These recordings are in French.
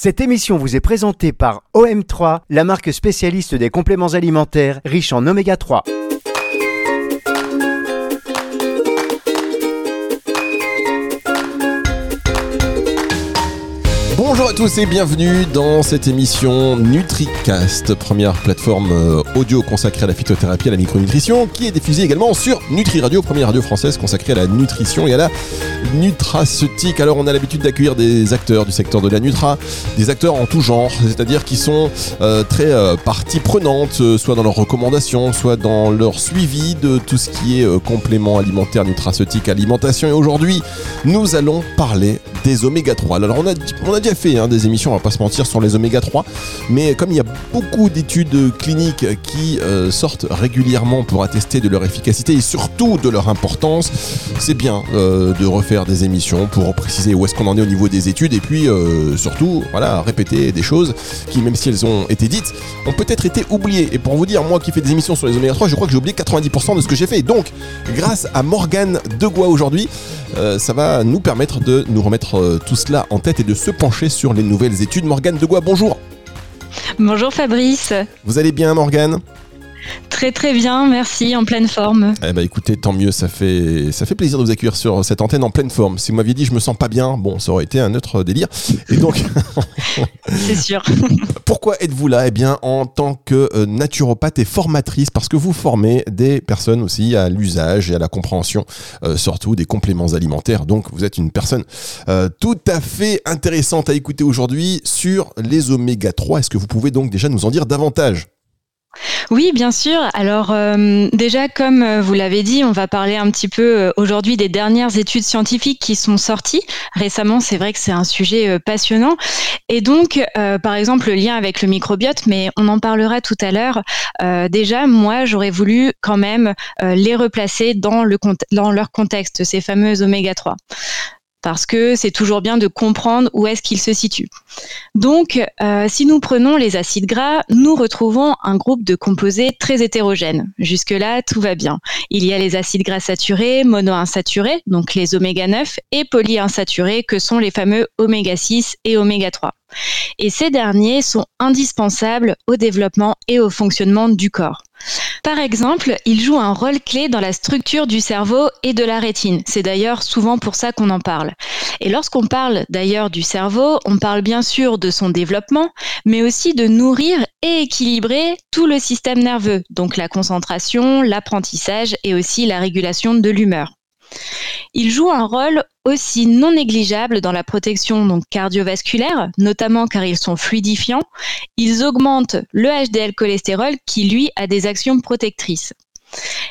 Cette émission vous est présentée par OM3, la marque spécialiste des compléments alimentaires riches en oméga 3. Bonjour à tous et bienvenue dans cette émission NutriCast, première plateforme euh, audio consacrée à la phytothérapie et à la micronutrition, qui est diffusée également sur Nutri Radio, première radio française consacrée à la nutrition et à la nutraceutique. Alors on a l'habitude d'accueillir des acteurs du secteur de la nutra, des acteurs en tout genre, c'est-à-dire qui sont euh, très euh, partie prenante, soit dans leurs recommandations, soit dans leur suivi de tout ce qui est complément alimentaire, nutraceutique, alimentation. Et aujourd'hui, nous allons parler des oméga 3. Alors on a, on a déjà fait hein, des émissions, on va pas se mentir, sur les oméga 3, mais comme il y a beaucoup d'études cliniques qui euh, sortent régulièrement pour attester de leur efficacité et surtout de leur importance, c'est bien euh, de refaire des émissions pour préciser où est-ce qu'on en est au niveau des études et puis euh, surtout voilà répéter des choses qui même si elles ont été dites ont peut-être été oubliées. Et pour vous dire, moi qui fais des émissions sur les oméga 3, je crois que j'ai oublié 90% de ce que j'ai fait. Donc grâce à Morgane Degois aujourd'hui, ça va nous permettre de nous remettre tout cela en tête et de se pencher sur les nouvelles études. Morgane Degois, bonjour. Bonjour Fabrice, Vous allez bien Morgane? Très très bien, merci, en pleine forme. Eh ben écoutez, tant mieux, ça fait, ça fait plaisir de vous accueillir sur cette antenne en pleine forme. Si vous m'aviez dit je me sens pas bien, bon, ça aurait été un autre délire. Et donc, C'est sûr. pourquoi êtes-vous là? Eh bien, en tant que euh, naturopathe et formatrice, parce que vous formez des personnes aussi à l'usage et à la compréhension, euh, surtout des compléments alimentaires. Donc, vous êtes une personne euh, tout à fait intéressante à écouter aujourd'hui sur les oméga 3. Est-ce que vous pouvez donc déjà nous en dire davantage? Oui, bien sûr. Alors euh, déjà, comme euh, vous l'avez dit, on va parler un petit peu euh, aujourd'hui des dernières études scientifiques qui sont sorties récemment. C'est vrai que c'est un sujet passionnant. Et donc, par exemple, le lien avec le microbiote, mais on en parlera tout à l'heure. Déjà, moi, j'aurais voulu quand même les replacer dans, le, dans leur contexte, ces fameux oméga 3. Parce que c'est toujours bien de comprendre où est-ce qu'ils se situent. Donc, euh, si nous prenons les acides gras, nous retrouvons un groupe de composés très hétérogènes. Jusque-là, tout va bien. Il y a les acides gras saturés, monoinsaturés, donc les oméga 9, et polyinsaturés, que sont les fameux oméga 6 et oméga 3. Et ces derniers sont indispensables au développement et au fonctionnement du corps. Par exemple, ils jouent un rôle clé dans la structure du cerveau et de la rétine. C'est d'ailleurs souvent pour ça qu'on en parle. Et lorsqu'on parle d'ailleurs du cerveau, on parle bien sûr de son développement, mais aussi de nourrir et équilibrer tout le système nerveux, donc la concentration, l'apprentissage et aussi la régulation de l'humeur. Ils jouent un rôle aussi non négligeable dans la protection cardiovasculaire, notamment car ils sont fluidifiants. Ils augmentent le HDL cholestérol qui, lui, a des actions protectrices.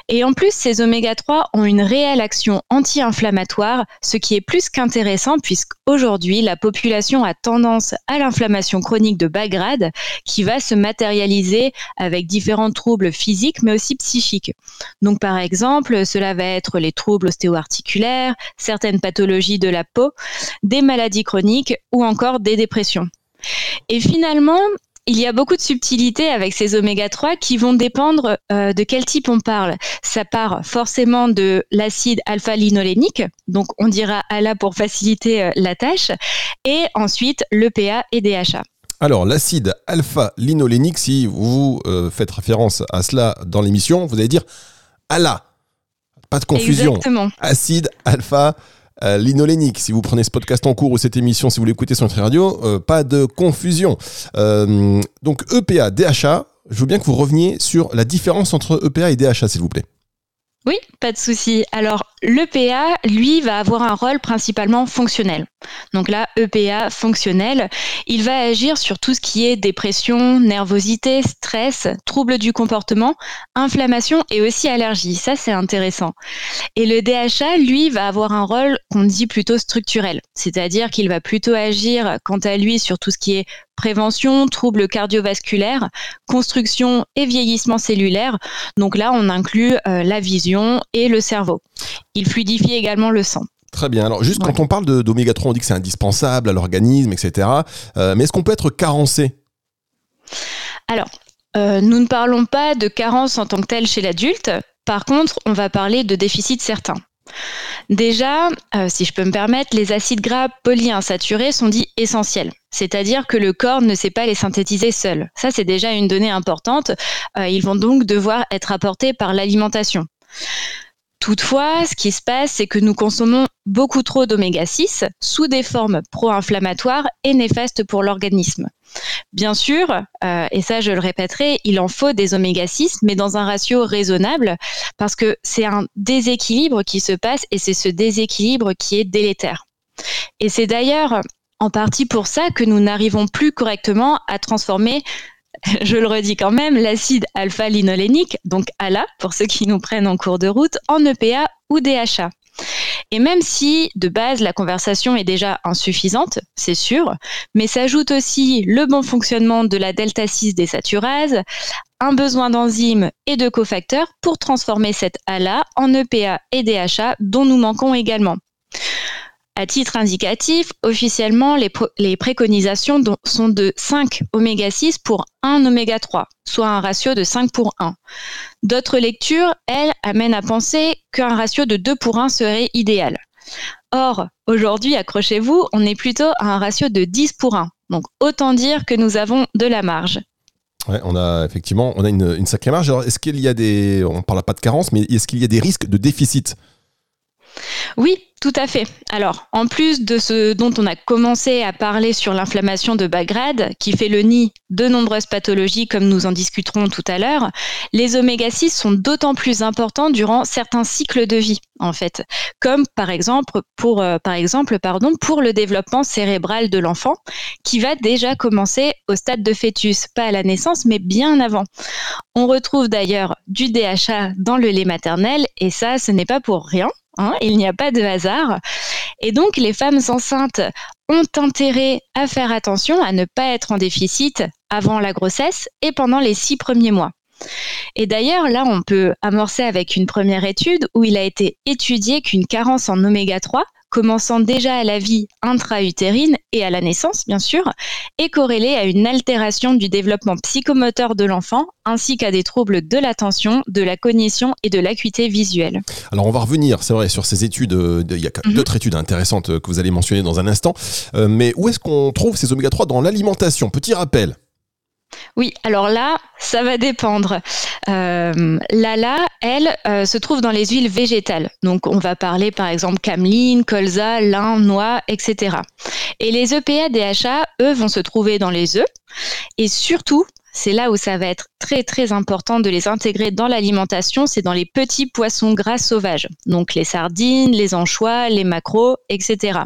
Et en plus, ces oméga 3 ont une réelle action anti-inflammatoire, ce qui est plus qu'intéressant puisqu'aujourd'hui, la population a tendance à l'inflammation chronique de bas grade qui va se matérialiser avec différents troubles physiques mais aussi psychiques. Donc par exemple, cela va être les troubles ostéo-articulaires, certaines pathologies de la peau, des maladies chroniques ou encore des dépressions. Et finalement, il y a beaucoup de subtilités avec ces oméga 3 qui vont dépendre euh, de quel type on parle. Ça part forcément de l'acide alpha-linolénique, donc on dira ALA pour faciliter euh, la tâche, et ensuite l'EPA et DHA. Alors, l'acide alpha-linolénique, si vous euh, faites référence à cela dans l'émission, vous allez dire ALA. Pas de confusion. Exactement. Acide alpha euh, linolénique. Si vous prenez ce podcast en cours ou cette émission, si vous l'écoutez sur Nutri Radio, euh, pas de confusion. Euh, donc EPA, DHA, je veux bien que vous reveniez sur la différence entre EPA et DHA, s'il vous plaît. Oui, pas de souci. Alors, l'EPA, lui, va avoir un rôle principalement fonctionnel. Donc là, EPA fonctionnel, il va agir sur tout ce qui est dépression, nervosité, stress, troubles du comportement, inflammation et aussi allergie. Ça, c'est intéressant. Et le DHA, lui, va avoir un rôle qu'on dit plutôt structurel. C'est-à-dire qu'il va plutôt agir, quant à lui, sur tout ce qui est prévention, troubles cardiovasculaires, construction et vieillissement cellulaire. Donc là, on inclut euh, la vision et le cerveau. Il fluidifie également le sang. Très bien. Alors, juste Ouais. quand on parle d'oméga 3, on dit que c'est indispensable à l'organisme, etc. Euh, mais est-ce qu'on peut être carencé? Alors, euh, nous ne parlons pas de carence en tant que telle chez l'adulte. Par contre, on va parler de déficit certain. Déjà, euh, si je peux me permettre, les acides gras polyinsaturés sont dits essentiels, c'est-à-dire que le corps ne sait pas les synthétiser seul. Ça, c'est déjà une donnée importante. Euh, ils vont donc devoir être apportés par l'alimentation. Toutefois, ce qui se passe, c'est que nous consommons beaucoup trop d'oméga 6 sous des formes pro-inflammatoires et néfastes pour l'organisme. Bien sûr, euh, et ça je le répéterai, il en faut des oméga 6, mais dans un ratio raisonnable, parce que c'est un déséquilibre qui se passe et c'est ce déséquilibre qui est délétère. Et c'est d'ailleurs en partie pour ça que nous n'arrivons plus correctement à transformer je le redis quand même, l'acide alpha-linolénique, donc ALA, pour ceux qui nous prennent en cours de route, en EPA ou DHA. Et même si de base la conversation est déjà insuffisante, c'est sûr, mais s'ajoute aussi le bon fonctionnement de la delta 6 désaturases, un besoin d'enzymes et de cofacteurs pour transformer cette ALA en EPA et DHA dont nous manquons également. À titre indicatif, officiellement, les, préconisations sont de 5 oméga 6 pour 1 oméga 3, soit un ratio de 5 pour 1. D'autres lectures, elles, amènent à penser qu'un ratio de 2 pour 1 serait idéal. Or, aujourd'hui, accrochez-vous, on est plutôt à un ratio de 10 pour 1. Donc, autant dire que nous avons de la marge. Ouais, on a effectivement on a une, sacrée marge. Alors, est-ce qu'il y a des, on ne parle pas de carence, mais est-ce qu'il y a des risques de déficit oui, tout à fait. Alors, en plus de ce dont on a commencé à parler sur l'inflammation de bas qui fait le nid de nombreuses pathologies, comme nous en discuterons tout à l'heure, les oméga 6 sont d'autant plus importants durant certains cycles de vie, en fait, comme par exemple pour, euh, pour le développement cérébral de l'enfant, qui va déjà commencer au stade de fœtus, pas à la naissance, mais bien avant. On retrouve d'ailleurs du DHA dans le lait maternel, et ça, ce n'est pas pour rien. Hein, il n'y a pas de hasard. Et donc, les femmes enceintes ont intérêt à faire attention à ne pas être en déficit avant la grossesse et pendant les six premiers mois. Et d'ailleurs, là, on peut amorcer avec une première étude où il a été étudié qu'une carence en oméga 3 commençant déjà à la vie intra-utérine et à la naissance, bien sûr, est corrélée à une altération du développement psychomoteur de l'enfant, ainsi qu'à des troubles de l'attention, de la cognition et de l'acuité visuelle. Alors on va revenir, c'est vrai, sur ces études, euh, il y a mhm. d'autres études intéressantes euh, que vous allez mentionner dans un instant, euh, mais où est-ce qu'on trouve ces oméga 3 dans l'alimentation? Petit rappel. Oui, alors là, ça va dépendre. Euh, L'ALA, elle, euh, se trouve dans les huiles végétales. Donc, on va parler par exemple cameline, colza, lin, noix, etc. Et les EPA DHA, eux, vont se trouver dans les œufs. Et surtout, c'est là où ça va être très très important de les intégrer dans l'alimentation, c'est dans les petits poissons gras sauvages. Donc les sardines, les anchois, les maquereaux, etc.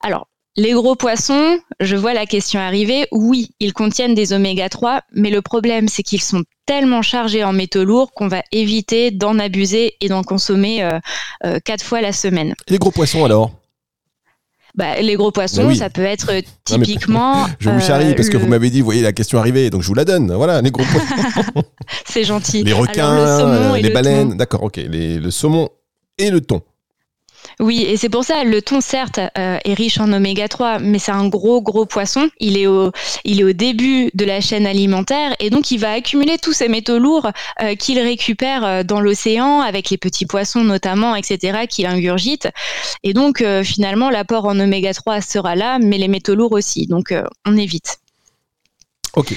Alors, les gros poissons, je vois la question arriver. Oui, ils contiennent des oméga 3, mais le problème, c'est qu'ils sont tellement chargés en métaux lourds qu'on va éviter d'en abuser et d'en consommer euh, euh, quatre fois la semaine. Les gros poissons alors? Bah, les gros poissons, bah ça peut être typiquement. je vous charrie parce que vous m'avez dit, vous voyez la question arriver, donc je vous la donne. Voilà, les gros poissons. C'est gentil. Les requins, les baleines, d'accord, ok. le saumon et le thon. Oui, et c'est pour ça, le thon, certes, euh, est riche en oméga 3, mais c'est un gros, gros poisson. Il est, au, il est au début de la chaîne alimentaire et donc il va accumuler tous ces métaux lourds euh, qu'il récupère euh, dans l'océan, avec les petits poissons notamment, etc., qu'il ingurgite. Et donc, finalement, l'apport en oméga 3 sera là, mais les métaux lourds aussi. Donc, on évite. Ok.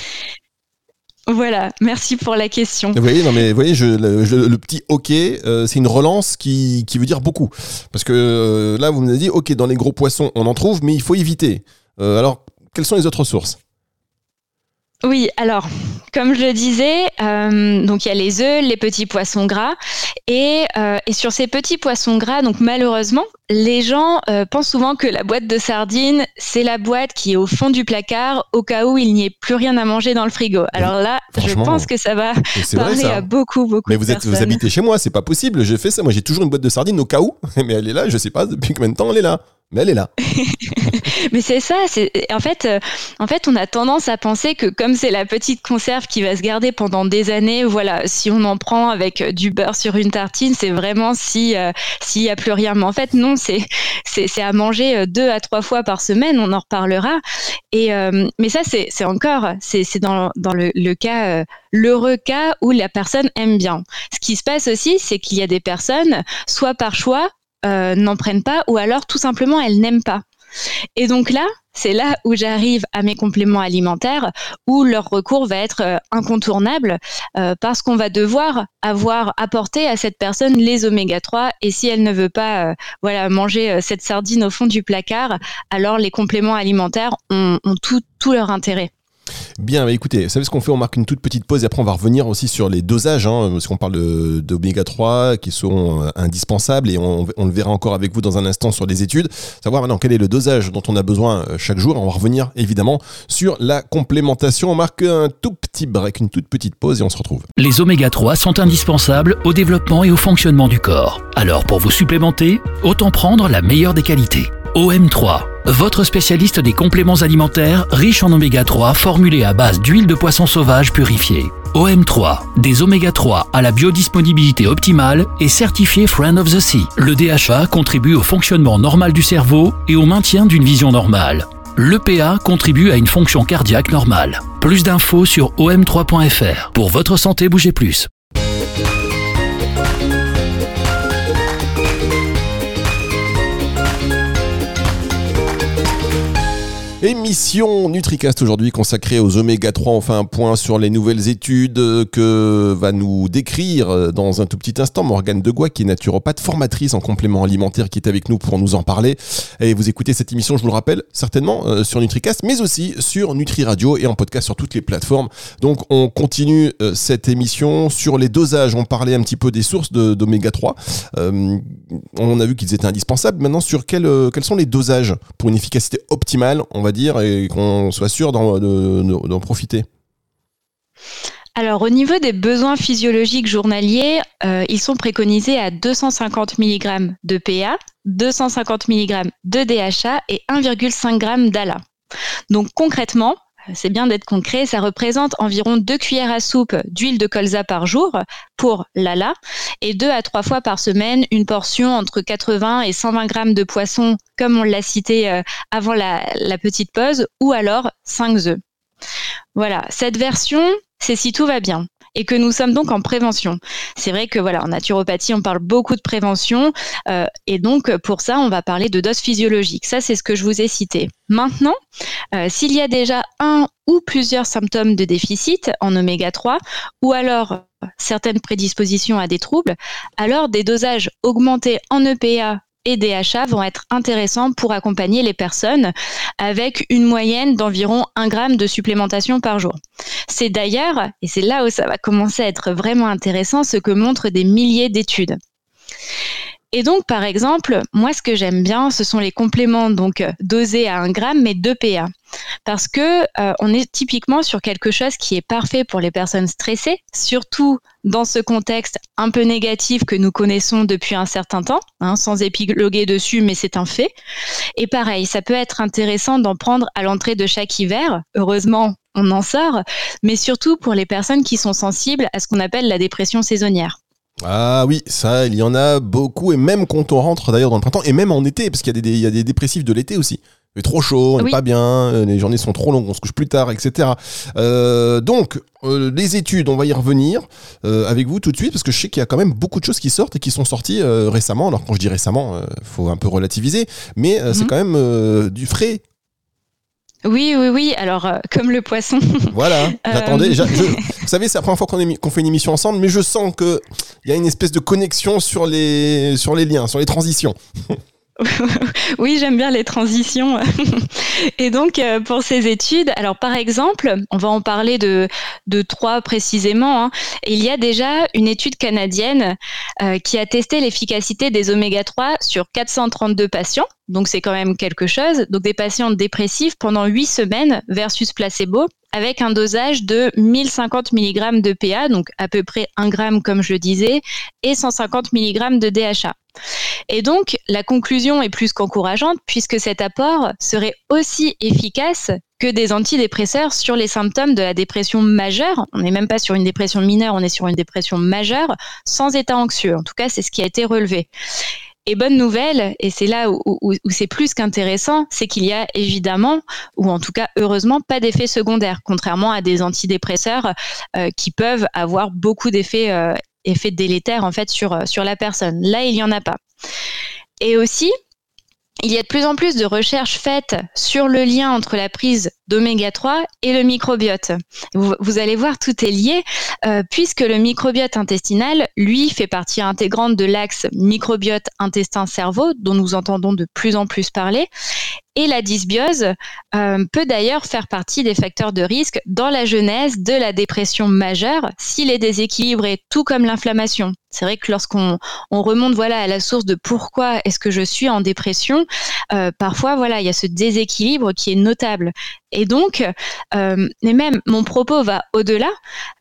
Voilà, merci pour la question. Vous voyez, non mais vous voyez, le, petit OK, euh, c'est une relance qui, veut dire beaucoup. Parce que euh, là, vous me dit, OK, dans les gros poissons, on en trouve, mais il faut éviter. Euh, alors, quelles sont les autres sources? Oui, alors, comme je le disais, euh, donc il y a les œufs, les petits poissons gras, et, euh, et, sur ces petits poissons gras, donc malheureusement, les gens euh, pensent souvent que la boîte de sardines, c'est la boîte qui est au fond du placard au cas où il n'y ait plus rien à manger dans le frigo. Alors là, je pense que ça va parler à beaucoup, beaucoup Mais vous, de êtes, vous habitez chez moi, c'est pas possible. J'ai fait ça. Moi, j'ai toujours une boîte de sardines au cas où, mais elle est là. Je sais pas depuis combien de temps elle est là mais elle est là. mais c'est ça. C'est en fait, euh, en fait, on a tendance à penser que comme c'est la petite conserve qui va se garder pendant des années, voilà, si on en prend avec du beurre sur une tartine, c'est vraiment si euh, s'il y a plus rien. Mais en fait, non, c'est à manger euh, deux à trois fois par semaine. On en reparlera. Et mais ça, c'est encore, c'est dans le, le cas l'heureux cas où la personne aime bien. Ce qui se passe aussi, c'est qu'il y a des personnes, soit par choix, n'en prennent pas ou alors tout simplement elles n'aiment pas. Et donc là, c'est là où j'arrive à mes compléments alimentaires où leur recours va être euh, incontournable euh, parce qu'on va devoir avoir apporté à cette personne les oméga 3 et si elle ne veut pas euh, voilà manger cette sardine au fond du placard, alors les compléments alimentaires ont, tout, tout leur intérêt. Bien, écoutez, vous savez ce qu'on fait On marque une toute petite pause et après on va revenir aussi sur les dosages, hein, parce qu'on parle d'oméga 3 qui sont euh, indispensables et on, le verra encore avec vous dans un instant sur les études. Savoir maintenant quel est le dosage dont on a besoin euh, chaque jour. On va revenir évidemment sur la complémentation. On marque un tout petit break, une toute petite pause et on se retrouve. Les oméga 3 sont indispensables au développement et au fonctionnement du corps. Alors pour vous supplémenter, autant prendre la meilleure des qualités. OM3, votre spécialiste des compléments alimentaires riches en oméga 3 formulés à base d'huile de poisson sauvage purifiée. OM3, des oméga 3 à la biodisponibilité optimale et certifié Friend of the Sea. Le DHA contribue au fonctionnement normal du cerveau et au maintien d'une vision normale. L'EPA contribue à une fonction cardiaque normale. Plus d'infos sur om3.fr. Pour votre santé, bougez plus. Émission NutriCast aujourd'hui consacrée aux oméga 3. On fait un point sur les nouvelles études que va nous décrire dans un tout petit instant Morgane Degois, qui est naturopathe formatrice en complément alimentaire, qui est avec nous pour nous en parler. Et vous écoutez cette émission, je vous le rappelle, certainement euh, sur NutriCast, mais aussi sur Nutri Radio et en podcast sur toutes les plateformes. Donc on continue euh, cette émission sur les dosages. On parlait un petit peu des sources d'oméga 3. Euh, on a vu qu'ils étaient indispensables. Maintenant, sur quels sont les dosages pour une efficacité optimale? On va dire, et qu'on soit sûr d'en profiter alors au niveau des besoins physiologiques journaliers, euh, ils sont préconisés à 250 mg de PA, 250 mg de DHA et 1,5 g d'ALA. Donc concrètement, c'est bien d'être concret, ça représente environ 2 cuillères à soupe d'huile de colza par jour pour l'ALA et 2 à 3 fois par semaine une portion entre 80 et 120 grammes de poisson comme on l'a cité euh, avant la, petite pause ou alors 5 œufs. Voilà, cette version, c'est si tout va bien et que nous sommes donc en prévention. C'est vrai que voilà, en naturopathie, on parle beaucoup de prévention euh, et donc pour ça, on va parler de dose physiologique. Ça, c'est ce que je vous ai cité. Maintenant, euh, s'il y a déjà un ou plusieurs symptômes de déficit en oméga 3 ou alors certaines prédispositions à des troubles, alors des dosages augmentés en EPA et DHA vont être intéressants pour accompagner les personnes avec une moyenne d'environ 1 gramme de supplémentation par jour. C'est d'ailleurs, et c'est là où ça va commencer à être vraiment intéressant, ce que montrent des milliers d'études. Et donc, par exemple, moi, ce que j'aime bien, ce sont les compléments donc dosés à 1 gramme, mais 2 PA. Parce que euh, on est typiquement sur quelque chose qui est parfait pour les personnes stressées, surtout dans ce contexte un peu négatif que nous connaissons depuis un certain temps, hein, sans épiloguer dessus, mais c'est un fait. Et pareil, ça peut être intéressant d'en prendre à l'entrée de chaque hiver. Heureusement, on en sort, mais surtout pour les personnes qui sont sensibles à ce qu'on appelle la dépression saisonnière. Ah oui, ça, il y en a beaucoup, et même quand on rentre d'ailleurs dans le printemps, et même en été, parce qu'il y, a des dépressifs de l'été aussi. Il fait trop chaud, on n'est pas bien, euh, les journées sont trop longues, on se couche plus tard, etc. Euh, donc, euh, les études, on va y revenir avec vous tout de suite, parce que je sais qu'il y a quand même beaucoup de choses qui sortent et qui sont sorties récemment. Alors quand je dis récemment, il faut un peu relativiser, mais c'est mhm. quand même du frais oui, oui, oui. Alors, euh, comme le poisson. Voilà. J'attendais. Euh, vous savez, c'est la première fois qu'on fait une émission ensemble, mais je sens qu'il y a une espèce de connexion sur les, sur les liens, sur les transitions. oui, j'aime bien les transitions. Et donc, euh, pour ces études, alors par exemple, on va en parler de, trois précisément. Hein. Il y a déjà une étude canadienne euh, qui a testé l'efficacité des oméga 3 sur 432 patients. Donc, c'est quand même quelque chose. Donc, des patients dépressifs pendant 8 semaines versus placebo avec un dosage de 1050 mg de PA, donc à peu près 1 gramme comme je le disais, et 150 mg de DHA. Et donc, la conclusion est plus qu'encourageante puisque cet apport serait aussi efficace que des antidépresseurs sur les symptômes de la dépression majeure. On n'est même pas sur une dépression mineure, on est sur une dépression majeure sans état anxieux. En tout cas, c'est ce qui a été relevé. Et bonne nouvelle, et c'est là où, c'est plus qu'intéressant, c'est qu'il y a évidemment, ou en tout cas heureusement, pas d'effets secondaires, contrairement à des antidépresseurs euh, qui peuvent avoir beaucoup d'effets euh, effets délétères en fait sur, sur la personne. Là, il n'y en a pas. Et aussi, il y a de plus en plus de recherches faites sur le lien entre la prise d'oméga 3 et le microbiote. Vous, allez voir, tout est lié, euh, puisque le microbiote intestinal, lui, fait partie intégrante de l'axe microbiote intestin-cerveau, dont nous entendons de plus en plus parler. Et la dysbiose euh, peut d'ailleurs faire partie des facteurs de risque dans la genèse de la dépression majeure s'il est déséquilibré, tout comme l'inflammation. C'est vrai que lorsqu'on on remonte voilà à la source de pourquoi est-ce que je suis en dépression, euh, parfois voilà il y a ce déséquilibre qui est notable. Et donc, euh, mais même mon propos va au-delà.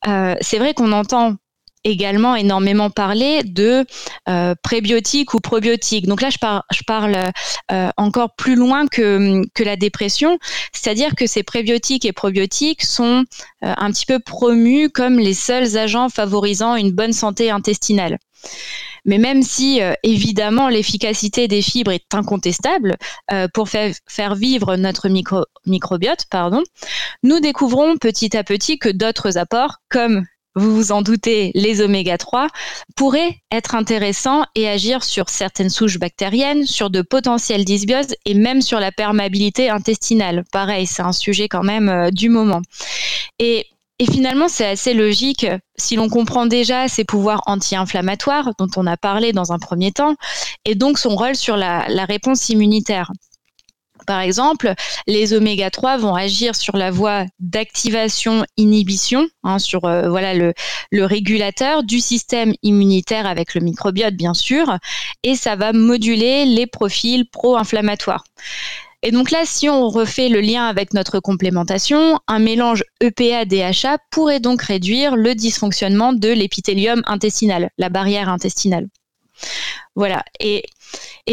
Euh, c'est vrai qu'on entend également énormément parler de euh, prébiotiques ou probiotiques. Donc là, je, parle euh, encore plus loin que, que la dépression, c'est-à-dire que ces prébiotiques et probiotiques sont euh, un petit peu promus comme les seuls agents favorisant une bonne santé intestinale. Mais même si, évidemment, l'efficacité des fibres est incontestable pour faire, faire, vivre notre micro, microbiote, pardon, nous découvrons petit à petit que d'autres apports, comme vous vous en doutez, les oméga 3, pourraient être intéressants et agir sur certaines souches bactériennes, sur de potentielles dysbioses et même sur la perméabilité intestinale. Pareil, c'est un sujet quand même euh, du moment. Et et finalement, c'est assez logique si l'on comprend déjà ses pouvoirs anti-inflammatoires dont on a parlé dans un premier temps, et donc son rôle sur la, réponse immunitaire. Par exemple, les oméga 3 vont agir sur la voie d'activation-inhibition, hein, sur euh, voilà le, régulateur du système immunitaire avec le microbiote bien sûr, et ça va moduler les profils pro-inflammatoires. Et donc là, si on refait le lien avec notre complémentation, un mélange EPA-DHA pourrait donc réduire le dysfonctionnement de l'épithélium intestinal, la barrière intestinale. Voilà.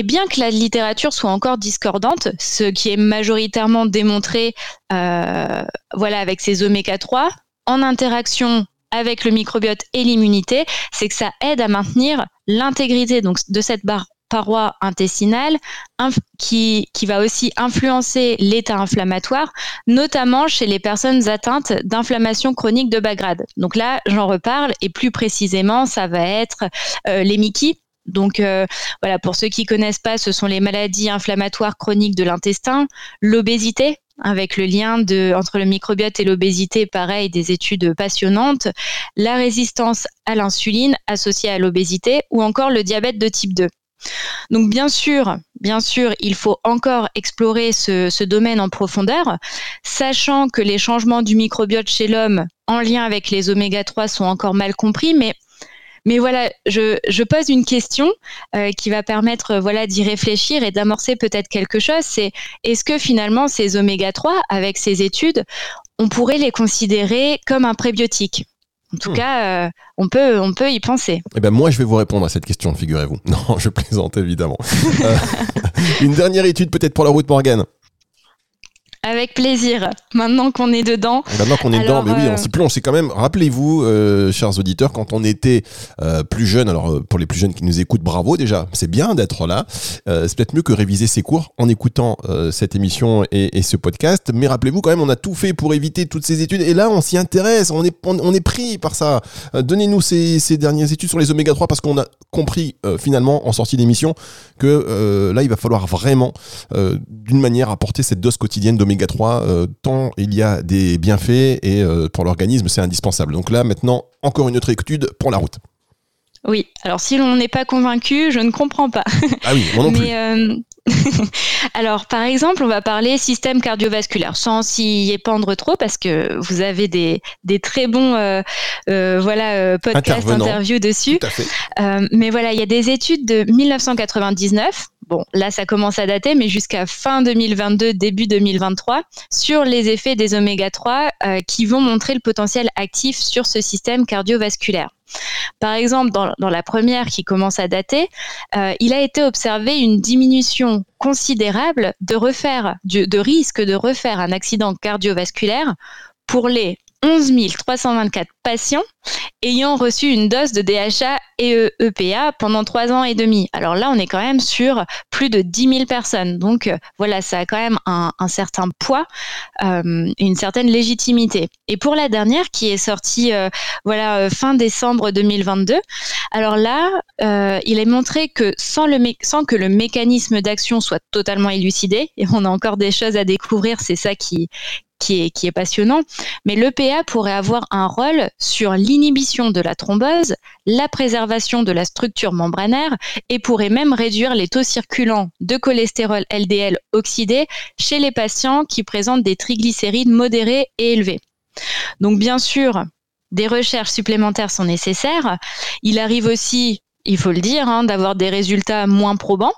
Bien que la littérature soit encore discordante, ce qui est majoritairement démontré euh, voilà, avec ces oméga 3, en interaction avec le microbiote et l'immunité, c'est que ça aide à maintenir l'intégrité de cette barre paroi intestinale qui, qui va aussi influencer l'état inflammatoire, notamment chez les personnes atteintes d'inflammation chronique de bas grade. Donc là, j'en reparle et plus précisément, ça va être euh, les MICI. Donc euh, voilà, pour ceux qui connaissent pas, ce sont les maladies inflammatoires chroniques de l'intestin, l'obésité, avec le lien entre le microbiote et l'obésité, pareil, des études passionnantes, la résistance à l'insuline associée à l'obésité ou encore le diabète de type 2. Donc bien sûr, bien sûr, il faut encore explorer ce, domaine en profondeur, sachant que les changements du microbiote chez l'homme en lien avec les oméga 3 sont encore mal compris, mais mais voilà, je, pose une question euh, qui va permettre voilà d'y réfléchir et d'amorcer peut-être quelque chose. C'est est-ce que finalement ces oméga 3, avec ces études, on pourrait les considérer comme un prébiotique? En tout hmm. cas, euh, on, peut, on peut y penser. Eh ben moi, je vais vous répondre à cette question, figurez-vous. Non, je plaisante évidemment. Euh, une dernière étude peut-être pour la route Morgane? Avec plaisir. Maintenant qu'on est dedans. Maintenant qu'on est dedans, mais oui, on euh, s'y plonge. C'est quand même, rappelez-vous, euh, chers auditeurs, quand on était euh, plus jeune, alors pour les plus jeunes qui nous écoutent, bravo déjà, c'est bien d'être là. c'est peut-être mieux que réviser ses cours en écoutant cette émission et, ce podcast. Mais rappelez-vous quand même, on a tout fait pour éviter toutes ces études. Et là, on s'y intéresse, on est, on, est pris par ça. Donnez-nous ces, ces, dernières études sur les oméga 3 parce qu'on a compris finalement en sortie d'émission que là, il va falloir vraiment, d'une manière, apporter cette dose quotidienne d'oméga 3, euh, tant il y a des bienfaits et euh, pour l'organisme, c'est indispensable. Donc là, maintenant, encore une autre étude pour la route. Oui, alors si l'on n'est pas convaincu, je ne comprends pas. Ah oui, moi non plus. Euh, alors, par exemple, on va parler système cardiovasculaire, sans s'y épandre trop, parce que vous avez des, des très bons voilà, podcasts, interviews dessus. mais voilà, il y a des études de 1999 bon, là ça commence à dater, mais jusqu'à fin 2022, début 2023, sur les effets des oméga 3 euh, qui vont montrer le potentiel actif sur ce système cardiovasculaire. Par exemple, dans, la première qui commence à dater, euh, il a été observé une diminution considérable de, refaire, de risque de refaire un accident cardiovasculaire pour les 11 324 patients ayant reçu une dose de DHA et EPA pendant trois ans et demi. Alors là, on est quand même sur plus de 10 000 personnes. Donc voilà, ça a quand même un, certain poids, une certaine légitimité. Et pour la dernière, qui est sortie voilà fin décembre 2022, alors là, il est montré que sans que le mécanisme d'action soit totalement élucidé, et on a encore des choses à découvrir, c'est ça qui, qui est, passionnant, mais l'EPA pourrait avoir un rôle sur l'inhibition de la thrombose, la préservation de la structure membranaire et pourrait même réduire les taux circulants de cholestérol LDL oxydé chez les patients qui présentent des triglycérides modérés et élevés. Donc bien sûr, des recherches supplémentaires sont nécessaires. Il arrive aussi, il faut le dire, hein, d'avoir des résultats moins probants,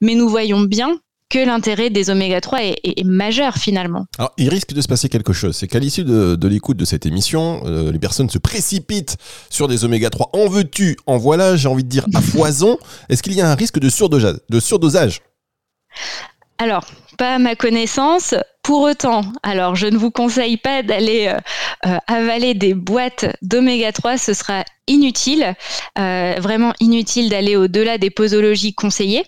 mais nous voyons bien que l'intérêt des oméga 3 est, majeur finalement. Alors, il risque de se passer quelque chose. C'est qu'à l'issue de, l'écoute de cette émission, euh, les personnes se précipitent sur des oméga 3. En veux-tu En voilà, j'ai envie de dire à foison. Est-ce qu'il y a un risque de surdosage, de surdosage? Alors, pas à ma connaissance. Pour autant, alors je ne vous conseille pas d'aller euh, euh, avaler des boîtes d'oméga 3, ce sera inutile, vraiment inutile d'aller au-delà des posologies conseillées.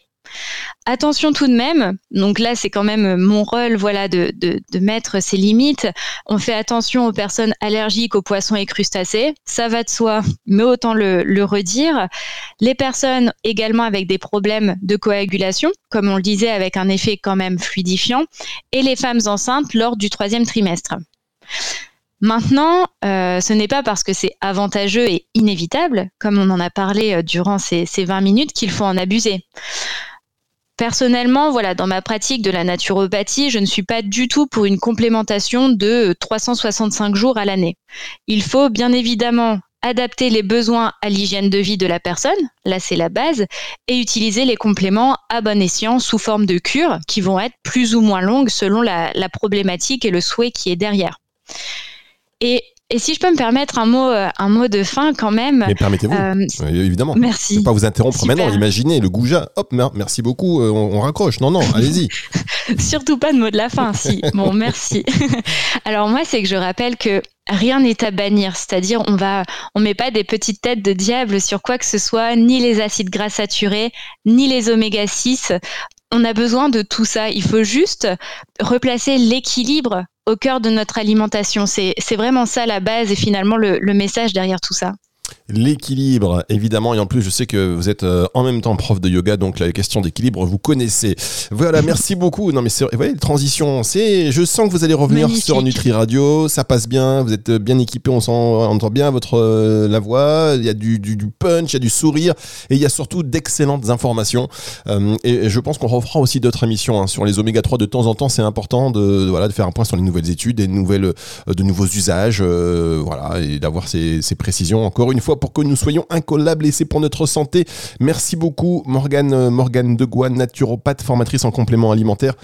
Attention tout de même, donc là c'est quand même mon rôle voilà de, mettre ses limites. On fait attention aux personnes allergiques aux poissons et crustacés, ça va de soi, mais autant le, redire. Les personnes également avec des problèmes de coagulation, comme on le disait avec un effet quand même fluidifiant, et les femmes enceintes lors du troisième trimestre. Maintenant, euh, ce n'est pas parce que c'est avantageux et inévitable, comme on en a parlé euh, durant ces, ces 20 minutes, qu'il faut en abuser. Personnellement, voilà, dans ma pratique de la naturopathie, je ne suis pas du tout pour une complémentation de 365 jours à l'année. Il faut bien évidemment adapter les besoins à l'hygiène de vie de la personne, là c'est la base, et utiliser les compléments à bon escient sous forme de cure qui vont être plus ou moins longues selon la, problématique et le souhait qui est derrière. Et si je peux me permettre un mot, euh, un mot de fin quand même. Mais permettez-vous, euh, évidemment. Merci. Je ne pas vous interrompre maintenant. Imaginez le goujat. Hop, merci beaucoup. Euh, on, raccroche. Non, non, allez-y. Surtout pas de mot de la fin. Si. Bon, merci. Alors moi, c'est que je rappelle que rien n'est à bannir, c'est-à-dire on va, on met pas des petites têtes de diable sur quoi que ce soit, ni les acides gras saturés, ni les oméga 6 on a besoin de tout ça. Il faut juste replacer l'équilibre au cœur de notre alimentation. C'est vraiment ça la base et finalement le, message derrière tout ça. L'équilibre, évidemment, et en plus, je sais que vous êtes euh, en même temps prof de yoga, donc la question d'équilibre, vous connaissez. Voilà, merci beaucoup. Non, mais c'est, voyez, transition, c'est, je sens que vous allez revenir sur Nutri Radio, ça passe bien, vous êtes bien équipé, on, on entend bien votre euh, la voix, il y a du, du, punch, il y a du sourire, et il y a surtout d'excellentes informations. Euh, et, je pense qu'on refera aussi d'autres émissions hein, sur les oméga 3 de temps en temps. C'est important de, voilà, de faire un point sur les nouvelles études, des nouvelles, de nouveaux usages, voilà, et d'avoir ces, ces précisions. Encore une fois, pour que nous soyons incollables et c'est pour notre santé. Merci beaucoup Morgane, euh, Morgane de Gouin, naturopathe, formatrice en complément alimentaire.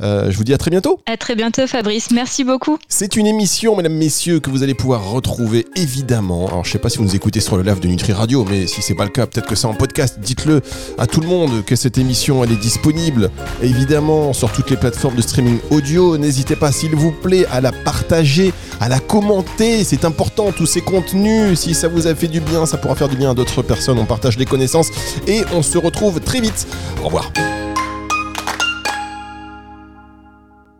Euh, je vous dis à très bientôt. À très bientôt Fabrice, merci beaucoup. C'est une émission, mesdames, messieurs, que vous allez pouvoir retrouver évidemment. Alors je sais pas si vous nous écoutez sur le live de Nutri Radio, mais si c'est pas le cas, peut-être que c'est en podcast. Dites-le à tout le monde que cette émission elle est disponible évidemment sur toutes les plateformes de streaming audio. N'hésitez pas s'il vous plaît à la partager, à la commenter. C'est important tous ces contenus. Si ça vous a fait du bien, ça pourra faire du bien à d'autres personnes. On partage les connaissances et on se retrouve très vite. Au revoir.